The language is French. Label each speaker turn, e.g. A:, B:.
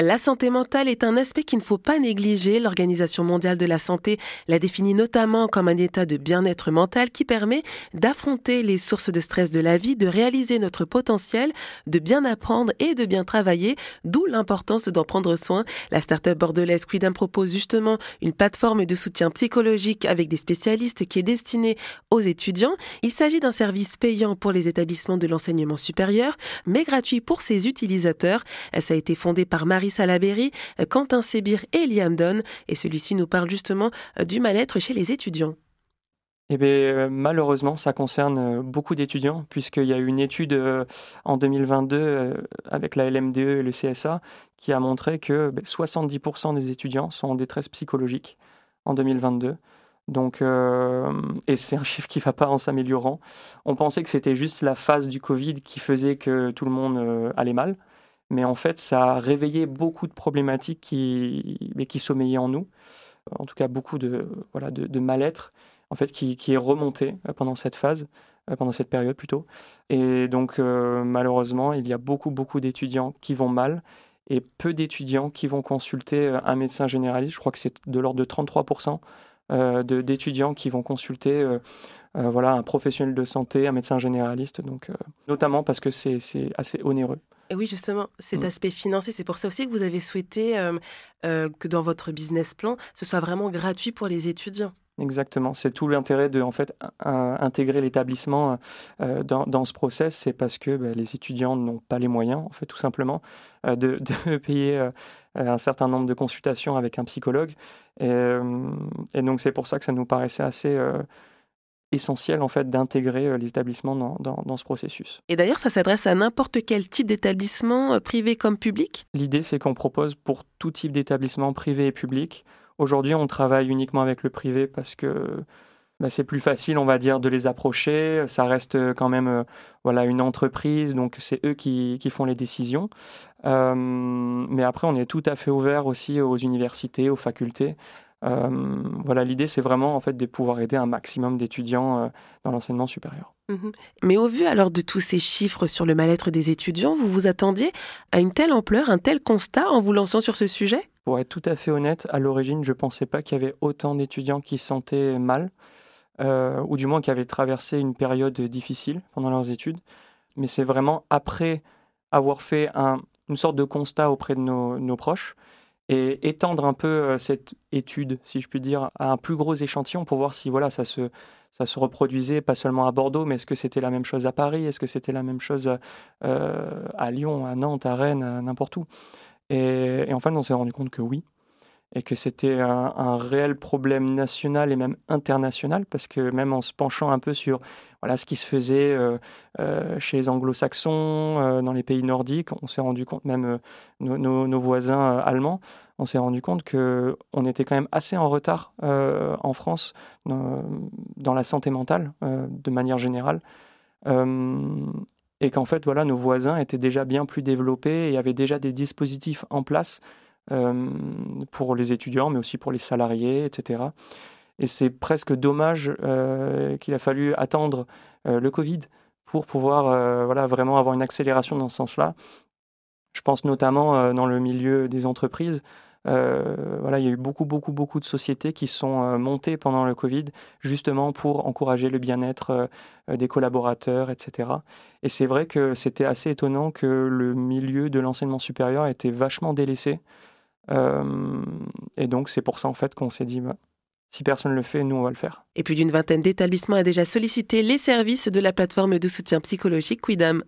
A: La santé mentale est un aspect qu'il ne faut pas négliger. L'Organisation mondiale de la santé la définit notamment comme un état de bien-être mental qui permet d'affronter les sources de stress de la vie, de réaliser notre potentiel, de bien apprendre et de bien travailler, d'où l'importance d'en prendre soin. La start-up bordelaise Quidam propose justement une plateforme de soutien psychologique avec des spécialistes qui est destinée aux étudiants. Il s'agit d'un service payant pour les établissements de l'enseignement supérieur, mais gratuit pour ses utilisateurs. Ça a été fondé par Marie Salaberry, Quentin Sébir et Liam Don. Et celui-ci nous parle justement euh, du mal-être chez les étudiants.
B: Eh bien, euh, malheureusement, ça concerne euh, beaucoup d'étudiants, puisqu'il y a eu une étude en 2022 avec la LMDE et le CSA qui a montré que 70% ben, des étudiants sont en détresse psychologique en 2022. Donc, et c'est un chiffre qui ne va pas en s'améliorant. On pensait que c'était juste la phase du Covid qui faisait que tout le monde allait mal mais en fait, ça a réveillé beaucoup de problématiques qui, mais qui sommeillaient en nous. En tout cas, beaucoup de, voilà, de, mal-être en fait, qui, qui, est remonté euh, pendant cette phase, euh, pendant cette période plutôt. Et donc, euh, malheureusement, il y a beaucoup, beaucoup d'étudiants qui vont mal et peu d'étudiants qui vont consulter un médecin généraliste. Je crois que c'est de l'ordre de 33% d'étudiants qui vont consulter voilà, un professionnel de santé, un médecin généraliste, donc, notamment parce que c'est assez onéreux.
A: Oui, justement, cet mm. aspect financier, c'est pour ça aussi que vous avez souhaité euh, euh, que dans votre business plan, ce soit vraiment gratuit pour les étudiants.
B: Exactement, c'est tout l'intérêt de en fait intégrer l'établissement euh, dans, ce process, c'est parce que bah, les étudiants n'ont pas les moyens, en fait, tout simplement, de, de, payer un certain nombre de consultations avec un psychologue, et, et donc c'est pour ça que ça nous paraissait assez essentiel en fait d'intégrer euh, les établissements dans, ce processus.
A: Et d'ailleurs, ça s'adresse à n'importe quel type d'établissement, euh, privé comme public?
B: L'idée, c'est qu'on propose pour tout type d'établissement, privé et public. Aujourd'hui, on travaille uniquement avec le privé parce que bah, c'est plus facile, on va dire, de les approcher. Ça reste euh, quand même voilà, une entreprise, donc c'est eux qui, font les décisions. mais après, on est tout à fait ouvert aussi aux universités, aux facultés. Euh, voilà, l'idée, c'est vraiment en fait de pouvoir aider un maximum d'étudiants euh, dans l'enseignement supérieur.
A: Mhm. Mais au vu alors de tous ces chiffres sur le mal-être des étudiants, vous vous attendiez à une telle ampleur, un tel constat en vous lançant sur ce sujet?
B: Pour être tout à fait honnête, à l'origine, je ne pensais pas qu'il y avait autant d'étudiants qui se sentaient mal, euh, ou du moins qui avaient traversé une période difficile pendant leurs études. Mais c'est vraiment après avoir fait une sorte de constat auprès de nos proches et étendre un peu euh, cette étude, si je puis dire, à un plus gros échantillon pour voir si voilà ça se ça se reproduisait pas seulement à Bordeaux, mais est-ce que c'était la même chose à Paris, est-ce que c'était la même chose euh, à Lyon, à Nantes, à Rennes, n'importe où? Et, et, en fait, on s'est rendu compte que oui, et que c'était un, réel problème national et même international, parce que même en se penchant un peu sur voilà, ce qui se faisait euh, euh, chez les anglo-saxons, euh, dans les pays nordiques, on s'est rendu compte, même nos, voisins allemands, on s'est rendu compte qu'on était quand même assez en retard en France dans, la santé mentale, de manière générale. et qu'en fait, voilà, nos voisins étaient déjà bien plus développés et avaient déjà des dispositifs en place pour les étudiants, mais aussi pour les salariés, etc. Et c'est presque dommage euh, qu'il a fallu attendre euh, le Covid pour pouvoir voilà, vraiment avoir une accélération dans ce sens-là. Je pense notamment dans le milieu des entreprises. voilà, il y a eu beaucoup, beaucoup, beaucoup de sociétés qui sont montées pendant le Covid, justement pour encourager le bien-être des collaborateurs, etc. Et c'est vrai que c'était assez étonnant que le milieu de l'enseignement supérieur était vachement délaissé. Euh, et donc, c'est pour ça, en fait, qu'on s'est dit, bah, si personne ne le fait, nous, on va le faire.
A: Et plus d'une vingtaine d'établissements a déjà sollicité les services de la plateforme de soutien psychologique Quidam.